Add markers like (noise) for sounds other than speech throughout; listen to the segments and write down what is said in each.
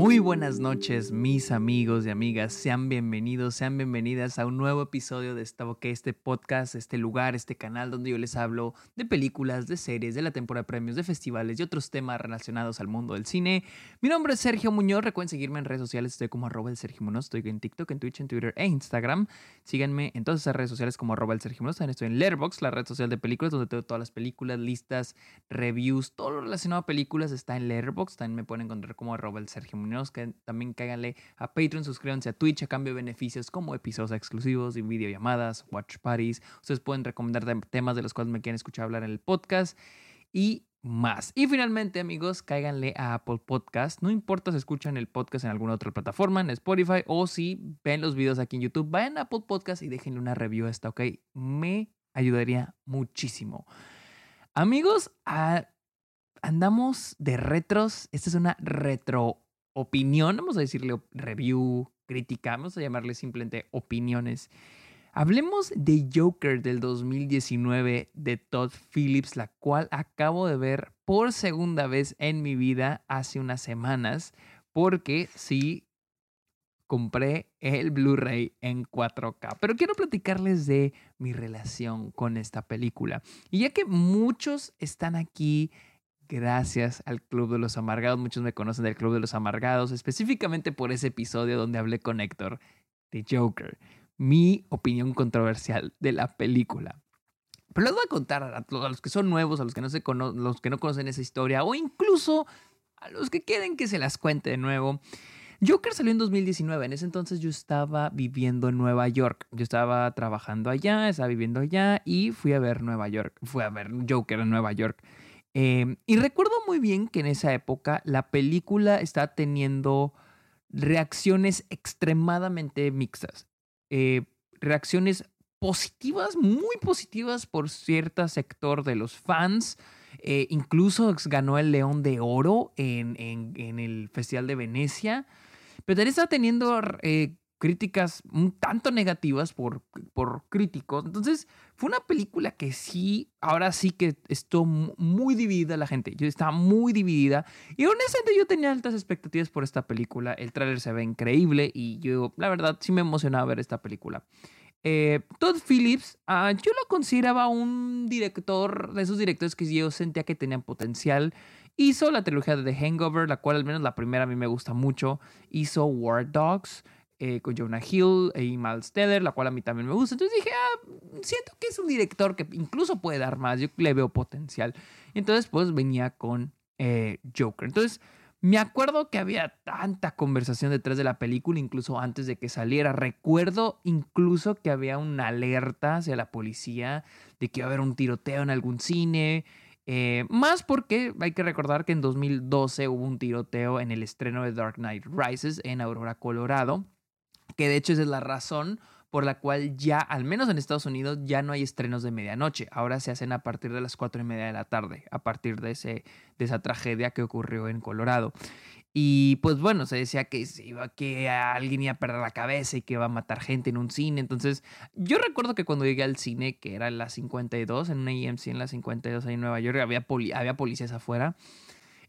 Muy buenas noches, mis amigos y amigas. Sean bienvenidos, sean bienvenidas a un nuevo episodio de esta, este podcast, este lugar, este canal donde yo les hablo de películas, de series, de la temporada de premios, de festivales y otros temas relacionados al mundo del cine. Mi nombre es Sergio Muñoz. Recuerden seguirme en redes sociales. Estoy como arroba el Sergio Muñoz. Estoy en TikTok, en Twitch, en Twitter e Instagram. Síganme en todas esas redes sociales como arroba el Sergio Muñoz. También estoy en Letterboxd, la red social de películas, donde tengo todas las películas, listas, reviews, todo lo relacionado a películas está en Letterboxd. También me pueden encontrar como arroba el Sergio Muñoz también cáiganle a Patreon, suscríbanse a Twitch a cambio de beneficios como episodios exclusivos y videollamadas, watch parties. Ustedes pueden recomendar temas de los cuales me quieren escuchar hablar en el podcast y más. Y finalmente, amigos, cáiganle a Apple Podcast. No importa si escuchan el podcast en alguna otra plataforma, en Spotify o si ven los videos aquí en YouTube, vayan a Apple Podcast y déjenle una review a esta, ¿ok? Me ayudaría muchísimo. Amigos, andamos de retros. Esta es una retro opinión, vamos a decirle review, crítica, vamos a llamarle simplemente opiniones. Hablemos de Joker del 2019 de Todd Phillips, la cual acabo de ver por segunda vez en mi vida hace unas semanas, porque sí compré el Blu-ray en 4K. Pero quiero platicarles de mi relación con esta película. Y ya que muchos están aquí gracias al Club de los Amargados. Muchos me conocen del Club de los Amargados, específicamente por ese episodio donde hablé con Héctor de Joker, mi opinión controversial de la película. Pero les voy a contar a, los que son nuevos, a los que, no se los que no conocen esa historia, o incluso a los que quieren que se las cuente de nuevo. Joker salió en 2019, en ese entonces yo estaba viviendo en Nueva York, yo estaba trabajando allá, estaba viviendo allá y fui a ver Nueva York, fui a ver Joker en Nueva York. Em, y recuerdo muy bien que en esa época la película está teniendo reacciones extremadamente mixtas. Eh, reacciones positivas, muy positivas por cierto sector de los fans. Eh, incluso ganó el León de Oro en, el Festival de Venecia. Pero también está teniendo eh, críticas un tanto negativas por, por críticos. Entonces, fue una película que sí, ahora sí que estuvo muy dividida la gente. Yo estaba muy dividida. Y honestamente yo tenía altas expectativas por esta película. El tráiler se ve increíble y yo, la verdad, sí me emocionaba ver esta película. Eh, Todd Phillips, ah, yo lo consideraba un director de esos directores que yo sentía que tenían potencial. Hizo la trilogía de The Hangover, la cual al menos la primera a mí me gusta mucho. Hizo War Dogs. Eh, con Jonah Hill y Miles Teller, la cual a mí también me gusta. Entonces dije, ah, siento que es un director que incluso puede dar más, yo le veo potencial. Entonces, pues venía con eh, Joker. Entonces, me acuerdo que había tanta conversación detrás de la película, incluso antes de que saliera. Recuerdo incluso que había una alerta hacia la policía de que iba a haber un tiroteo en algún cine. Eh, más porque hay que recordar que en 2012 hubo un tiroteo en el estreno de Dark Knight Rises en Aurora, Colorado que de hecho esa es la razón por la cual ya, al menos en Estados Unidos, ya no hay estrenos de medianoche. Ahora se hacen a partir de las cuatro y media de la tarde, a partir de, ese, de esa tragedia que ocurrió en Colorado. Y pues bueno, se decía que, iba, que alguien iba a perder la cabeza y que iba a matar gente en un cine. Entonces, yo recuerdo que cuando llegué al cine, que era en la 52, en una EMC en la 52 ahí en Nueva York, había, había policías afuera.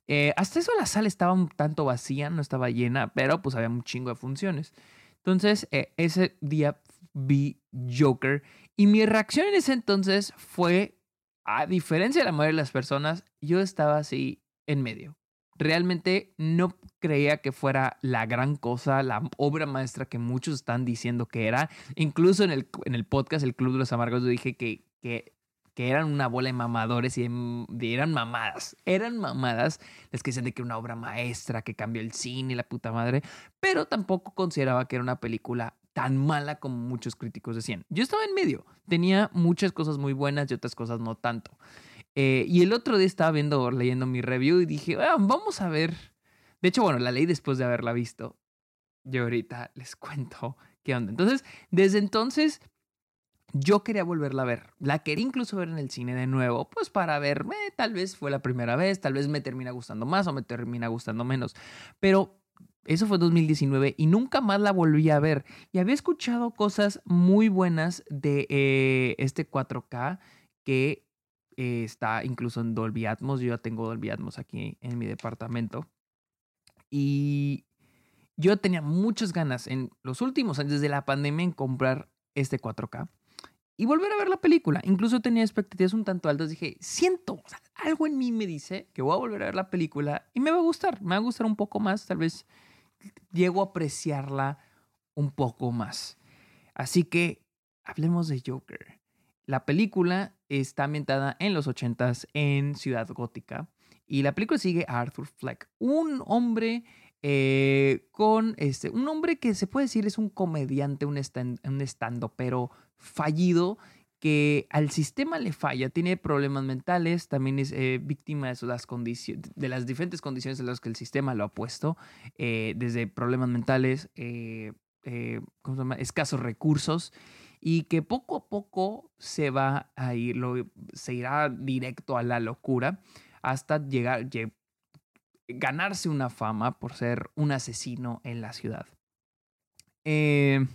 Eh, hasta eso la sala estaba un tanto vacía, no estaba llena, pero pues había un chingo de funciones. Entonces, eh, ese día vi Joker y mi reacción en ese entonces fue, a diferencia de la mayoría de las personas, yo estaba así en medio. Realmente no creía que fuera la gran cosa, la obra maestra que muchos están diciendo que era. Incluso en el, en el podcast El Club de los Amargos yo dije que, que que eran una bola de mamadores y eran mamadas, eran mamadas les que decían de que era una obra maestra que cambió el cine la puta madre, pero tampoco consideraba que era una película tan mala como muchos críticos decían. Yo estaba en medio, tenía muchas cosas muy buenas y otras cosas no tanto. Eh, y el otro día estaba viendo, leyendo mi review y dije, ah, vamos a ver. De hecho, bueno, la leí después de haberla visto. Yo ahorita les cuento qué onda. Entonces, desde entonces yo quería volverla a ver. La quería incluso ver en el cine de nuevo, pues para ver, eh, tal vez fue la primera vez, tal vez me termina gustando más o me termina gustando menos. Pero eso fue 2019 y nunca más la volví a ver. Y había escuchado cosas muy buenas de eh, este 4K que eh, está incluso en Dolby Atmos. Yo ya tengo Dolby Atmos aquí en mi departamento. Y yo tenía muchas ganas en los últimos años, desde la pandemia, en comprar este 4K y volver a ver la película. Incluso tenía expectativas un tanto altas. Dije, siento, algo en mí me dice que voy a volver a ver la película y me va a gustar, me va a gustar un poco más, tal vez llego a apreciarla un poco más. Así que hablemos de Joker. La película está ambientada en los 80s en Ciudad Gótica y la película sigue a Arthur Fleck, un hombre eh, con este, un hombre que se puede decir es un comediante, un, un estando, pero fallido que al sistema le falla, tiene problemas mentales, también es eh, víctima de las, de las diferentes condiciones en las que el sistema lo ha puesto, eh, desde problemas mentales, escasos recursos, y que poco a poco se va a ir, se irá directo a la locura hasta llegar, ganarse una fama por ser un asesino en la ciudad. Eh,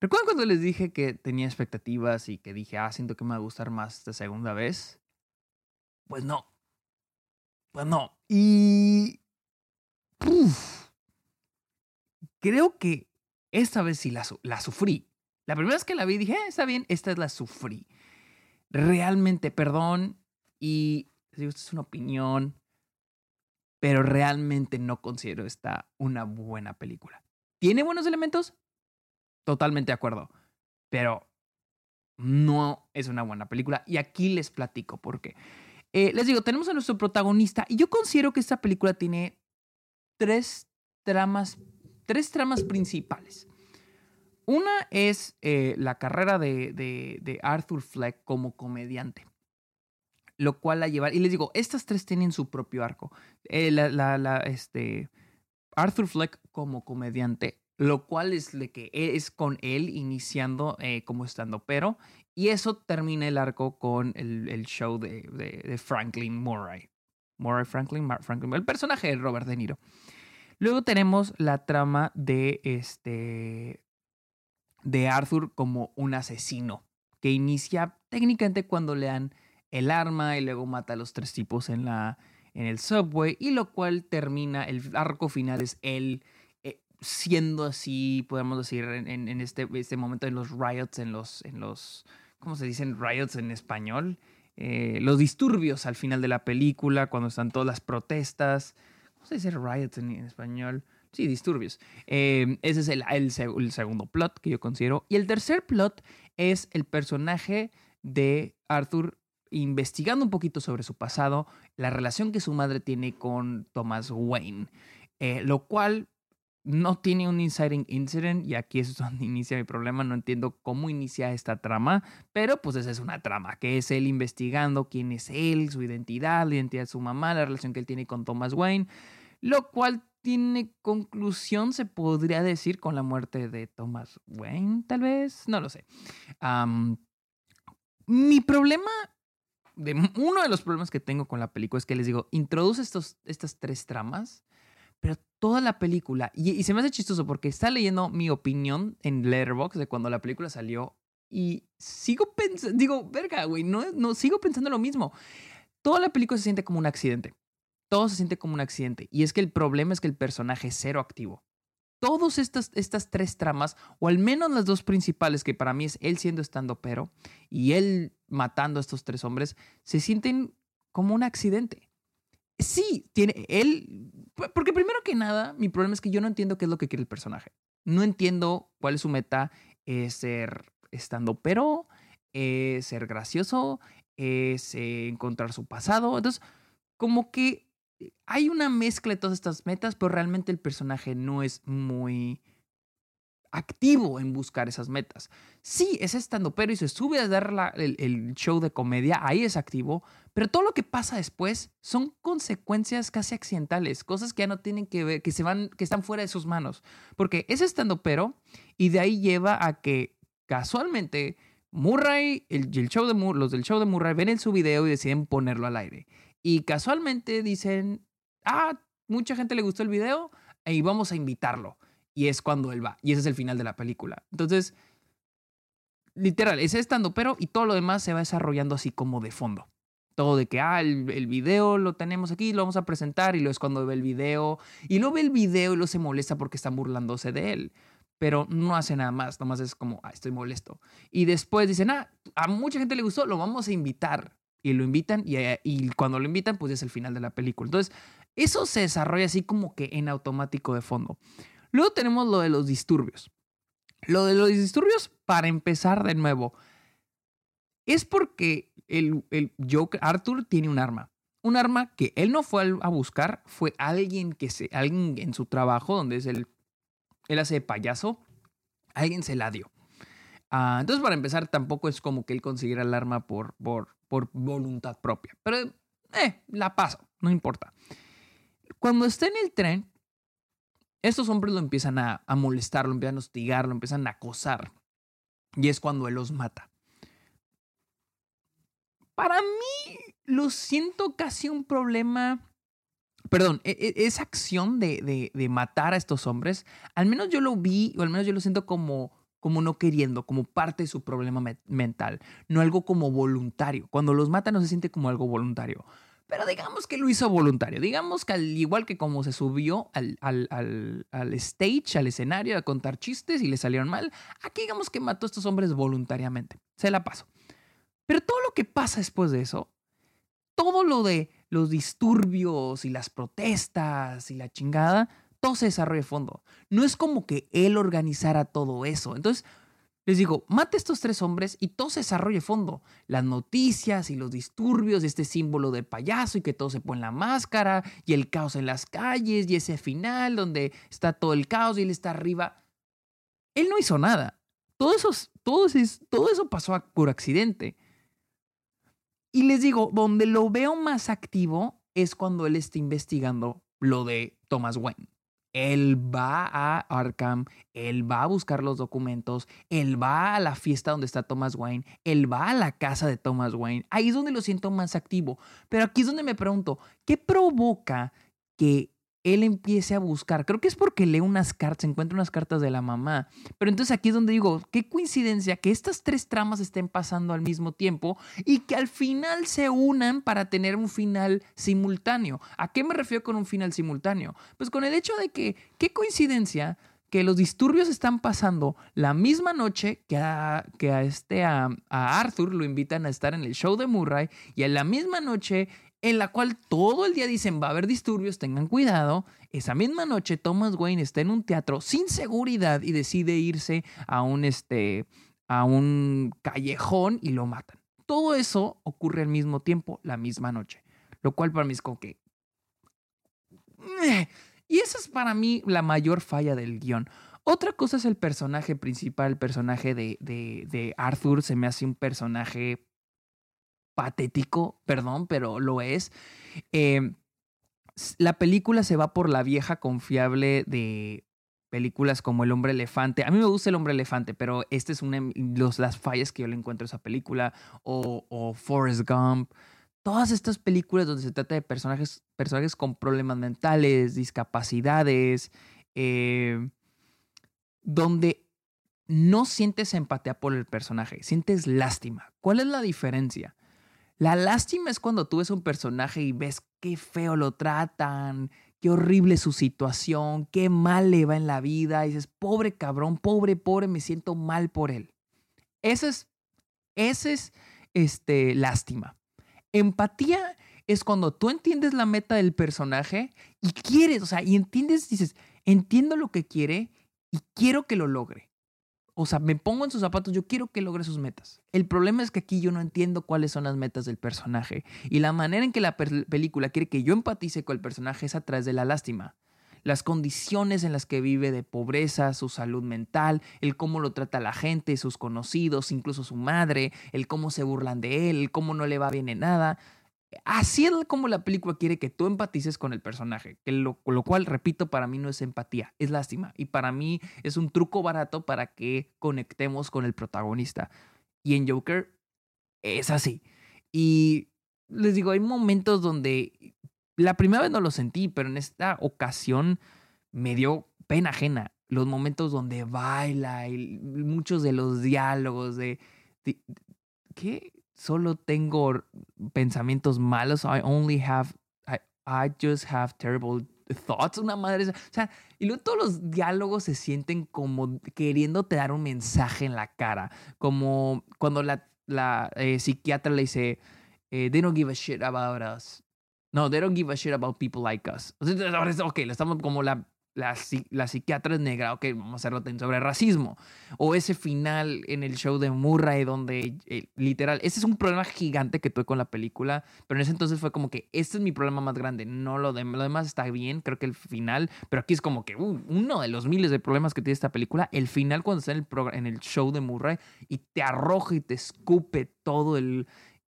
¿Recuerdan cuando les dije que tenía expectativas y que dije, ah, siento que me va a gustar más esta segunda vez? Pues no. Pues no. Y... creo que esta vez sí la, sufrí. La primera vez que la vi dije, eh, está bien, esta es la sufrí. Realmente, perdón. Y digo, esta es una opinión pero realmente no considero esta una buena película. ¿Tiene buenos elementos? Totalmente de acuerdo, pero no es una buena película y aquí les platico por qué. Eh, les digo, tenemos a nuestro protagonista y yo considero que esta película tiene tres tramas, tres tramas principales. Una es eh, la carrera de, Arthur Fleck como comediante lo cual la lleva. Y les digo, estas tres tienen su propio arco. Eh, la, este, Arthur Fleck como comediante, lo cual es de que es con él iniciando eh, como estando, pero y eso termina el arco con el, show de, de, Franklin Murray. Murray Franklin, el personaje de Robert De Niro. Luego tenemos la trama de este de Arthur como un asesino que inicia técnicamente cuando le han el arma y luego mata a los tres tipos en, la, en el subway y lo cual termina, el arco final es él siendo así, podemos decir, en, este, este momento en los riots, en los, en los, ¿cómo se dicen riots en español? Eh, los disturbios al final de la película, cuando están todas las protestas. ¿Cómo se dice riots en, español? Sí, disturbios. Eh, ese es el, el, el, segundo plot que yo considero. Y el tercer plot es el personaje de Arthur investigando un poquito sobre su pasado, la relación que su madre tiene con Thomas Wayne, eh, lo cual no tiene un inciting incident y aquí es donde (laughs) inicia mi problema, no entiendo cómo inicia esta trama, pero pues esa es una trama, que es él investigando quién es él, su identidad, la identidad de su mamá, la relación que él tiene con Thomas Wayne, lo cual tiene conclusión, se podría decir, con la muerte de Thomas Wayne, tal vez, no lo sé. mi problema uno de los problemas que tengo con la película es que les digo, introduce estos, estas tres tramas, pero toda la película, y, se me hace chistoso porque está leyendo mi opinión en Letterboxd de cuando la película salió y sigo pensando, digo, verga, güey, no, no, sigo pensando lo mismo. Toda la película se siente como un accidente. Todo se siente como un accidente. Y es que el problema es que el personaje es cero activo todas estas, estas tres tramas, o al menos las dos principales, que para mí es él siendo estando pero y él matando a estos tres hombres, se sienten como un accidente. Sí, tiene él, porque primero que nada, mi problema es que yo no entiendo qué es lo que quiere el personaje. No entiendo cuál es su meta, es ser estando pero, es ser gracioso, es encontrar su pasado. Entonces, como que hay una mezcla de todas estas metas, pero realmente el personaje no es muy activo en buscar esas metas. Sí, es estando, pero y se sube a dar el, show de comedia, ahí es activo, pero todo lo que pasa después son consecuencias casi accidentales, cosas que ya no tienen que ver, que se van, que están fuera de sus manos, porque es estando, pero y de ahí lleva a que casualmente Murray, el, el show de los del show de Murray ven en su video y deciden ponerlo al aire. Y casualmente dicen, ah, mucha gente le gustó el video y vamos a invitarlo. Y es cuando él va. Y ese es el final de la película. Entonces, literal, es estando pero y todo lo demás se va desarrollando así como de fondo. todo de que, ah, el, video lo tenemos aquí, lo vamos a presentar, y luego es cuando ve el video, y luego ve el video y luego se molesta porque están burlándose de él, pero no hace nada más, nomás es como, ah, estoy molesto. Y después dicen, ah, a mucha gente le gustó, lo vamos a invitar, y lo invitan, y, y cuando lo invitan, pues es el final de la película. Entonces, eso se desarrolla así como que en automático de fondo. Luego tenemos lo de los disturbios. Lo de los disturbios, para empezar de nuevo, es porque el, el Joker, Arthur tiene un arma. Un arma que él no fue a buscar, fue alguien que se, alguien en su trabajo, donde es el, él hace payaso, alguien se la dio. Ah, entonces, para empezar, tampoco es como que él consiguiera el arma por, por, por voluntad propia. Pero, eh, la paso, no importa. Cuando está en el tren, estos hombres lo empiezan a, molestar, lo empiezan a hostigar, lo empiezan a acosar. Y es cuando él los mata. Para mí, lo siento casi un problema. Perdón, e, e, esa acción de, de, matar a estos hombres, al menos yo lo vi, o al menos yo lo siento como, como no queriendo, como parte de su problema mental, no algo como voluntario. Cuando los mata no se siente como algo voluntario. Pero digamos que lo hizo voluntario. Digamos que al igual que como se subió al, al, al, stage, al escenario, a contar chistes y le salieron mal, aquí digamos que mató a estos hombres voluntariamente. Se la paso. Pero todo lo que pasa después de eso, todo lo de los disturbios y las protestas y la chingada, todo se desarrolla de fondo. No es como que él organizara todo eso. Entonces, les digo, mate a estos tres hombres y todo se desarrolla de fondo. Las noticias y los disturbios, este símbolo de payaso y que todo se pone la máscara y el caos en las calles y ese final donde está todo el caos y él está arriba. Él no hizo nada. Todo eso, eso, todo eso pasó por accidente. Y les digo, donde lo veo más activo es cuando él está investigando lo de Thomas Wayne. Él va a Arkham, él va a buscar los documentos, él va a la fiesta donde está Thomas Wayne, él va a la casa de Thomas Wayne. Ahí es donde lo siento más activo. Pero aquí es donde me pregunto, ¿qué provoca que él empiece a buscar. Creo que es porque lee unas cartas, encuentra unas cartas de la mamá. Pero entonces aquí es donde digo, qué coincidencia que estas tres tramas estén pasando al mismo tiempo y que al final se unan para tener un final simultáneo. ¿A qué me refiero con un final simultáneo? Pues con el hecho de que, qué coincidencia que los disturbios están pasando la misma noche que a, que a este a, a, Arthur lo invitan a estar en el show de Murray y en la misma noche en la cual todo el día dicen va a haber disturbios, tengan cuidado. Esa misma noche Thomas Wayne está en un teatro sin seguridad y decide irse a un, este, a un callejón y lo matan. Todo eso ocurre al mismo tiempo, la misma noche. Lo cual para mí es como que... Y esa es para mí la mayor falla del guion. Otra cosa es el personaje principal, el personaje de, de, de Arthur. Se me hace un personaje patético, perdón, pero lo es. Em, la película se va por la vieja confiable de películas como El hombre elefante. A mí me gusta El hombre elefante, pero esta es una de las fallas que yo le encuentro a esa película. O, Forrest Gump. Todas estas películas donde se trata de personajes, personajes con problemas mentales, discapacidades, em, donde no sientes empatía por el personaje, sientes lástima. ¿Cuál es la diferencia? La lástima es cuando tú ves un personaje y ves qué feo lo tratan, qué horrible su situación, qué mal le va en la vida. Y dices, pobre cabrón, pobre, pobre, me siento mal por él. Ese es, ese es este, lástima. Empatía es cuando tú entiendes la meta del personaje y quieres, o sea, y entiendes, dices, entiendo lo que quiere y quiero que lo logre o sea, me pongo en sus zapatos, yo quiero que logre sus metas. El problema es que aquí yo no entiendo cuáles son las metas del personaje. Y la manera en que la película quiere que yo empatice con el personaje es a través de la lástima. Las condiciones en las que vive de pobreza, su salud mental, el cómo lo trata la gente, sus conocidos, incluso su madre, el cómo se burlan de él, el cómo no le va bien en nada. Así es como la película quiere que tú empatices con el personaje, que lo, lo, cual, repito, para mí no es empatía, es lástima. Y para mí es un truco barato para que conectemos con el protagonista. Y en Joker es así. Y les digo, hay momentos donde la primera vez no lo sentí, pero en esta ocasión me dio pena ajena. Los momentos donde baila y muchos de los diálogos de... de ¿Qué? Solo tengo pensamientos malos. I only have, I, I just have terrible thoughts. Una madre. O sea, y luego todos los diálogos se sienten como queriéndote dar un mensaje en la cara. Como cuando la, la eh, psiquiatra le dice, eh, they don't give a shit about us. No, they don't give a shit about people like us. Ok, estamos como la la, la, psiquiatra es negra, ok, vamos a hacerlo sobre racismo. O ese final en el show de Murray donde eh, literal, ese es un problema gigante que tuve con la película, pero en ese entonces fue como que este es mi problema más grande, no lo, de, lo demás está bien, creo que el final, pero aquí es como que uh, uno de los miles de problemas que tiene esta película, el final cuando está en el, en el show de Murray y te arroja y te escupe todo el,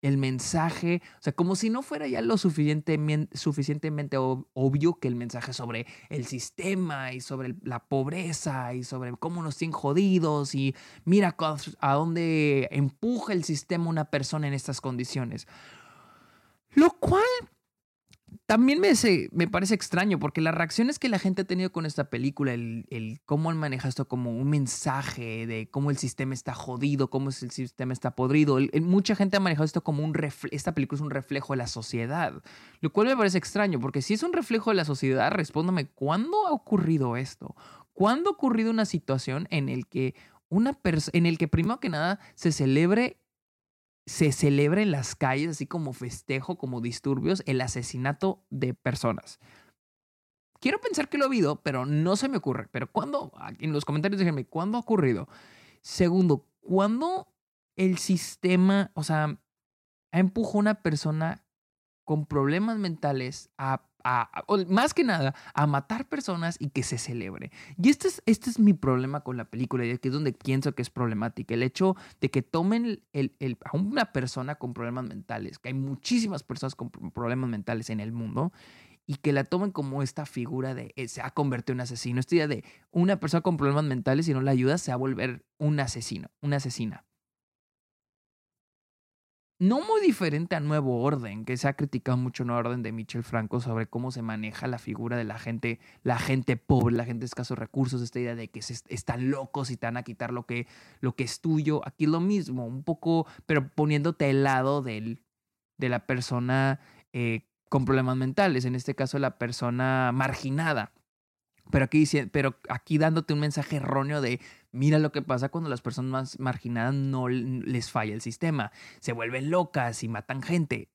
el mensaje, o sea, como si no fuera ya lo suficientemente, obvio que el mensaje sobre el sistema y sobre la pobreza y sobre cómo nos tienen jodidos y mira a dónde empuja el sistema una persona en estas condiciones. Lo cual también me, parece extraño porque las reacciones que la gente ha tenido con esta película, el, cómo han manejado esto como un mensaje de cómo el sistema está jodido, cómo el sistema está podrido, mucha gente ha manejado esto como un esta película es un reflejo de la sociedad, lo cual me parece extraño porque si es un reflejo de la sociedad, respóndame, ¿cuándo ha ocurrido esto? ¿Cuándo ha ocurrido una situación en el que una en el que primero que nada se celebre se celebra en las calles, así como festejo, como disturbios, el asesinato de personas. Quiero pensar que lo ha habido, pero no se me ocurre. Pero ¿cuándo? En los comentarios déjenme, ¿cuándo ha ocurrido? Segundo, ¿cuándo el sistema, o sea, empuja a una persona con problemas mentales a más que nada, a matar personas y que se celebre. Y este es, este es mi problema con la película y aquí es donde pienso que es problemática. El hecho de que tomen el, el, a una persona con problemas mentales, que hay muchísimas personas con problemas mentales en el mundo, y que la tomen como esta figura de eh, se ha convertido en asesino. Esta idea de una persona con problemas mentales, y no la ayuda, se va a volver un asesino, una asesina no muy diferente a Nuevo Orden, que se ha criticado mucho Nuevo Orden de Michel Franco sobre cómo se maneja la figura de la gente, la gente pobre, la gente de escasos recursos, esta idea de que se están locos y te van a quitar lo que, lo que es tuyo. Aquí lo mismo, un poco, pero poniéndote al lado del, de la persona eh, con problemas mentales, en este caso la persona marginada. Pero aquí, pero aquí dándote un mensaje erróneo de Mira lo que pasa cuando las personas más marginadas no les falla el sistema. Se vuelven locas y matan gente.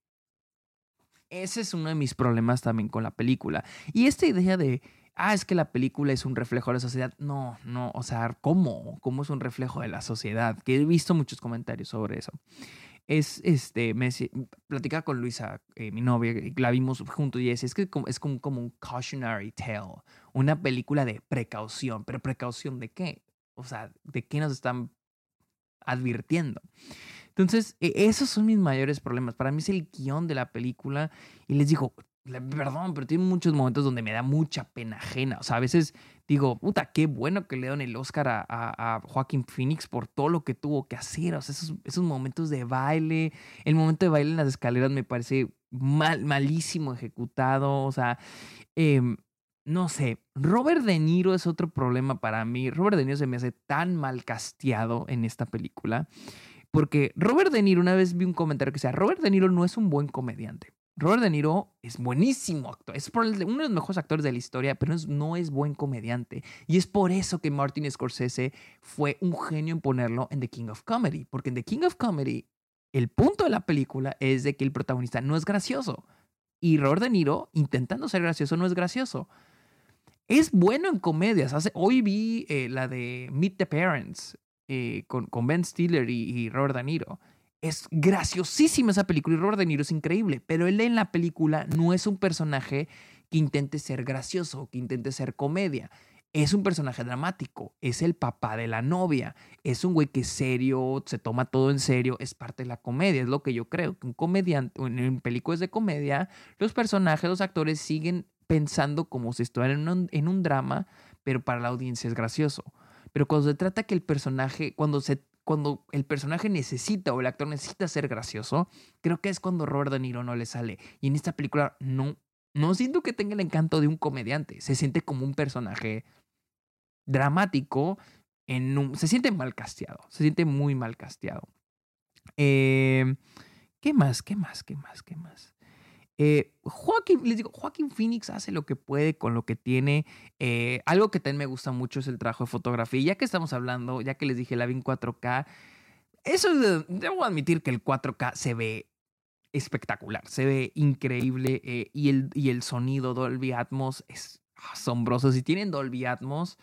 Ese es uno de mis problemas también con la película. Y esta idea de, ah, es que la película es un reflejo de la sociedad. No, no, o sea, ¿cómo? ¿Cómo es un reflejo de la sociedad? He visto muchos comentarios sobre eso. Es, este, me platicaba con Luisa, eh, mi novia, la vimos juntos y es, es que es como, como un cautionary tale, una película de precaución, pero precaución de qué? o sea, de qué nos están advirtiendo. Entonces, e, esos son mis mayores problemas. Para mí es el guion de la película. Y les digo, perdón, pero tiene muchos momentos donde me da mucha pena ajena. O sea, a veces digo, puta, qué bueno que le dan el Oscar a, Joaquín Phoenix por todo lo que tuvo que hacer. O sea, esos, esos, momentos de baile, el momento de baile en las escaleras me parece mal, malísimo ejecutado. O sea, eh, no sé, Robert De Niro es otro problema para mí. Robert De Niro se me hace tan mal casteado en esta película. Porque Robert De Niro, una vez vi un comentario que decía, Robert De Niro no es un buen comediante. Robert De Niro es buenísimo actor, es uno de los mejores actores de la historia, pero no es buen comediante. Y es por eso que Martin Scorsese fue un genio en ponerlo en The King of Comedy, porque en The King of Comedy el punto de la película es de que el protagonista no es gracioso. Y Robert De Niro, intentando ser gracioso, no es gracioso. Es bueno en comedias. Hace, hoy vi eh, la de Meet the Parents eh, con, con, Ben Stiller y, Robert De Niro. Es graciosísima esa película y Robert De Niro es increíble, pero él en la película no es un personaje que intente ser gracioso, que intente ser comedia. Es un personaje dramático, es el papá de la novia, es un güey que es serio, se toma todo en serio, es parte de la comedia, es lo que yo creo, que un comediante, en películas de comedia, los personajes, los actores siguen pensando como si estuvieran en un, drama, pero para la audiencia es gracioso. Pero cuando se trata que el personaje, cuando se cuando el personaje necesita o el actor necesita ser gracioso, creo que es cuando Robert De Niro no le sale. Y en esta película no, no siento que tenga el encanto de un comediante. Se siente como un personaje dramático. En un, se siente mal casteado. Se siente muy mal casteado. Eh, ¿Qué más? ¿Qué más? ¿Qué más? ¿Qué más? Eh, Joaquín, les digo, Joaquín Phoenix hace lo que puede con lo que tiene. Eh, algo que también me gusta mucho es el trabajo de fotografía. Ya que estamos hablando, ya que les dije la vi en 4K, eso debo admitir que el 4K se ve espectacular, se ve increíble eh, y, el, y el sonido Dolby Atmos es asombroso. Si tienen Dolby Atmos,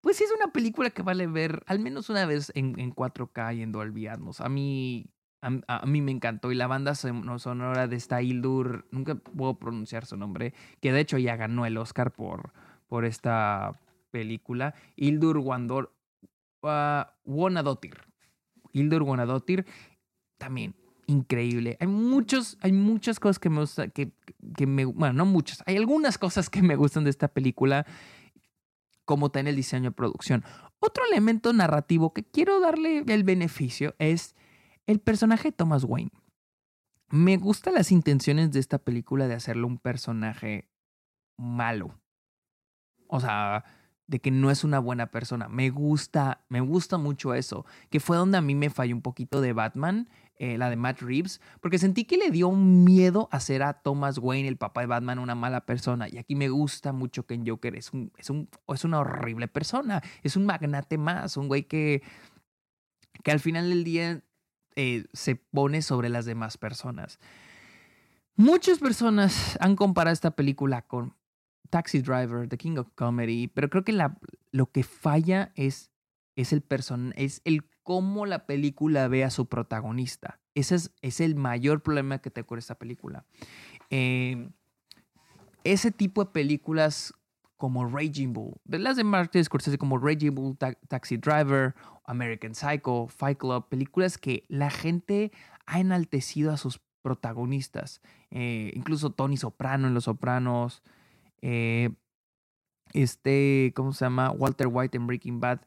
pues es una película que vale ver al menos una vez en, en 4K y en Dolby Atmos. A mí, a, mí me encantó y la banda sonora de esta Hildur, nunca puedo pronunciar su nombre, que de hecho ya ganó el Oscar por, por esta película. Hildur Wandor, uh, Wonadotir. Hildur Wonadotir, también increíble. Hay muchos, hay muchas cosas que me gustan, que, que me, bueno, no muchas, hay algunas cosas que me gustan de esta película, como está en el diseño de producción. Otro elemento narrativo que quiero darle el beneficio es el personaje de Thomas Wayne. Me gustan las intenciones de esta película de hacerlo un personaje malo. O sea, de que no es una buena persona. Me gusta, me gusta mucho eso. Que fue donde a mí me falló un poquito de Batman, eh, la de Matt Reeves, porque sentí que le dio miedo hacer a Thomas Wayne, el papá de Batman, una mala persona. Y aquí me gusta mucho que en Joker es, un, es, un, es una horrible persona. Es un magnate más, un güey que, que al final del día eh, se pone sobre las demás personas. Muchas personas han comparado esta película con Taxi Driver, The King of Comedy, pero creo que la, lo que falla es, es el person, es el cómo la película ve a su protagonista. Ese es, es el mayor problema que tengo con esta película. Eh, ese tipo de películas como Raging Bull, de las de Martin Scorsese como Raging Bull, Taxi Driver, American Psycho, Fight Club, películas que la gente ha enaltecido a sus protagonistas, eh, incluso Tony Soprano en Los Sopranos, eh, este, ¿cómo se llama? Walter White en Breaking Bad,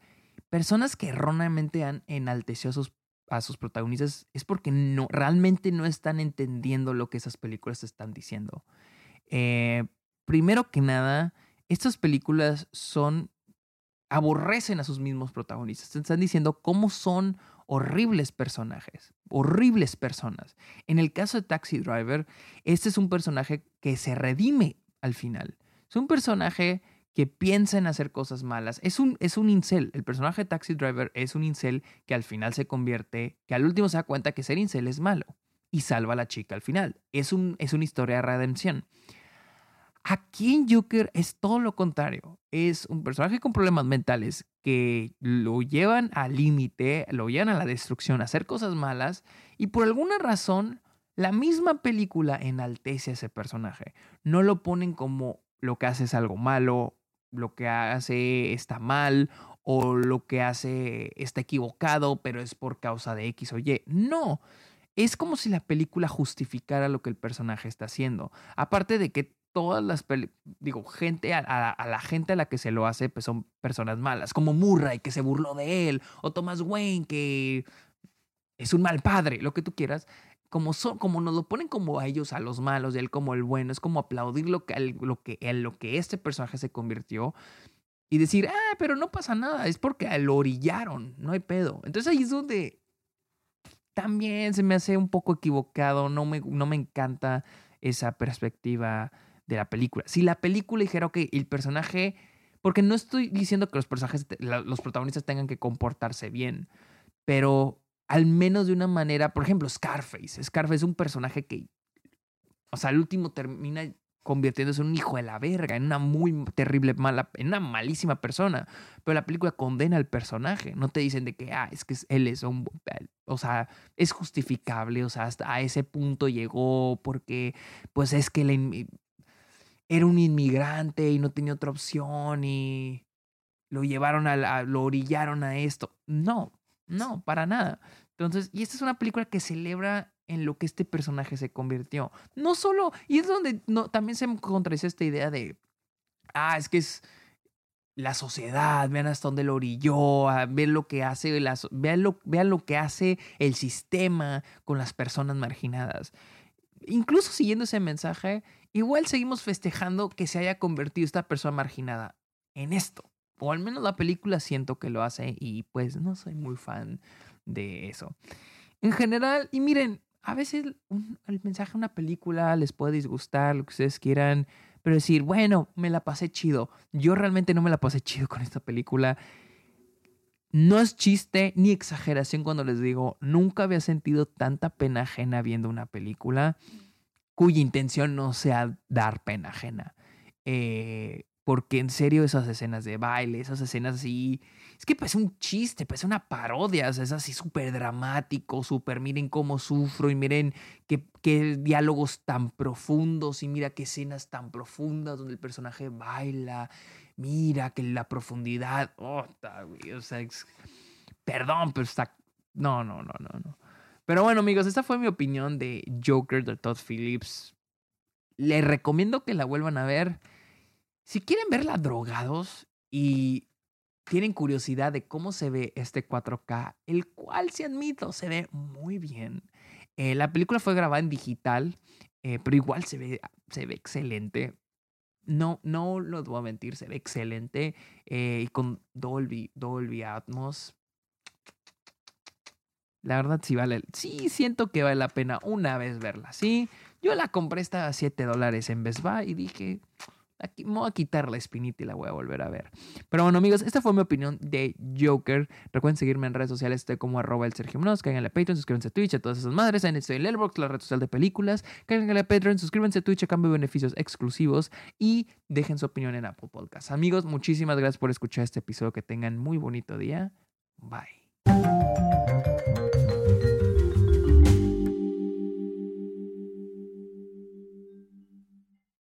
personas que erróneamente han enaltecido a sus, a sus protagonistas es porque no, realmente no están entendiendo lo que esas películas están diciendo. Eh, primero que nada, estas películas son aborrecen a sus mismos protagonistas. Están diciendo cómo son horribles personajes, horribles personas. En el caso de Taxi Driver, este es un personaje que se redime al final. Es un personaje que piensa en hacer cosas malas. Es un, es un incel. El personaje de Taxi Driver es un incel que al final se convierte, que al último se da cuenta que ser incel es malo y salva a la chica al final. Es, un, es una historia de redención. Aquí en Joker es todo lo contrario. Es un personaje con problemas mentales que lo llevan al límite, lo llevan a la destrucción, a hacer cosas malas y por alguna razón la misma película enaltece a ese personaje. No lo ponen como lo que hace es algo malo, lo que hace está mal o lo que hace está equivocado, pero es por causa de X o Y. No, es como si la película justificara lo que el personaje está haciendo. Aparte de que todas las digo, gente, a, la gente a la que se lo hace, pues son personas malas, como Murray, que se burló de él, o Thomas Wayne, que es un mal padre, lo que tú quieras. Como, son, como nos lo ponen como a ellos, a los malos, y él como el bueno, es como aplaudir lo que, lo que, lo que este personaje se convirtió y decir, ah, pero no pasa nada, es porque lo orillaron, no hay pedo. Entonces ahí es donde también se me hace un poco equivocado, no me, no me encanta esa perspectiva de la película. Si la película dijera, ok, el personaje, porque no estoy diciendo que los personajes, los protagonistas tengan que comportarse bien, pero al menos de una manera, por ejemplo, Scarface. Scarface es un personaje que, o sea, al último termina convirtiéndose en un hijo de la verga, en una muy terrible, mala, en una malísima persona. Pero la película condena al personaje. No te dicen de que, ah, es que él es un, o sea, es justificable, o sea, hasta a ese punto llegó porque, pues es que le, era un inmigrante y no tenía otra opción y lo llevaron a, lo orillaron a esto. No, no, para nada. Entonces, y esta es una película que celebra en lo que este personaje se convirtió. No solo, y es donde no, también se contradice esta idea de, ah, es que es la sociedad, vean hasta dónde lo orilló, ah, vean lo que hace, las, vean, lo, vean lo que hace el sistema con las personas marginadas. Incluso siguiendo ese mensaje, igual seguimos festejando que se haya convertido esta persona marginada en esto. O al menos la película siento que lo hace y pues no soy muy fan de eso. En general, y miren, a veces el mensaje de una película les puede disgustar, lo que ustedes quieran, pero decir, bueno, me la pasé chido. Yo realmente no me la pasé chido con esta película. No es chiste ni exageración cuando les digo, nunca había sentido tanta pena ajena viendo una película cuya intención no sea dar pena ajena. Eh, porque en serio esas escenas de baile, esas escenas así, es que parece un chiste, parece una parodia, es así súper dramático, súper, miren cómo sufro y miren qué, diálogos tan profundos y mira qué escenas tan profundas donde el personaje baila mira que la profundidad, oh, o sea, perdón, pero está, no, no, no, no, no. Pero bueno, amigos, esta fue mi opinión de Joker de Todd Phillips. Les recomiendo que la vuelvan a ver. Si quieren verla drogados y tienen curiosidad de cómo se ve este 4K, el cual, si admito, se ve muy bien. Eh, la película fue grabada en digital, eh, pero igual se ve, se ve excelente no, no lo voy a mentir, se ve excelente. Eh, y con Dolby, Dolby Atmos. La verdad sí vale, sí siento que vale la pena una vez verla, ¿sí? Yo la compré esta a 7 dólares en Best y dije, Aquí, me voy a quitar la espinita y la voy a volver a ver. Pero bueno, amigos, esta fue mi opinión de Joker. Recuerden seguirme en redes sociales, estoy como arroba el Sergio Mnos, caigan a Patreon, suscríbanse a Twitch, a todas esas madres. Ahí estoy en la red social de películas. Caigan a Patreon, suscríbanse a Twitch a cambio de beneficios exclusivos y dejen su opinión en Apple Podcasts. Amigos, muchísimas gracias por escuchar este episodio. Que tengan muy bonito día. Bye.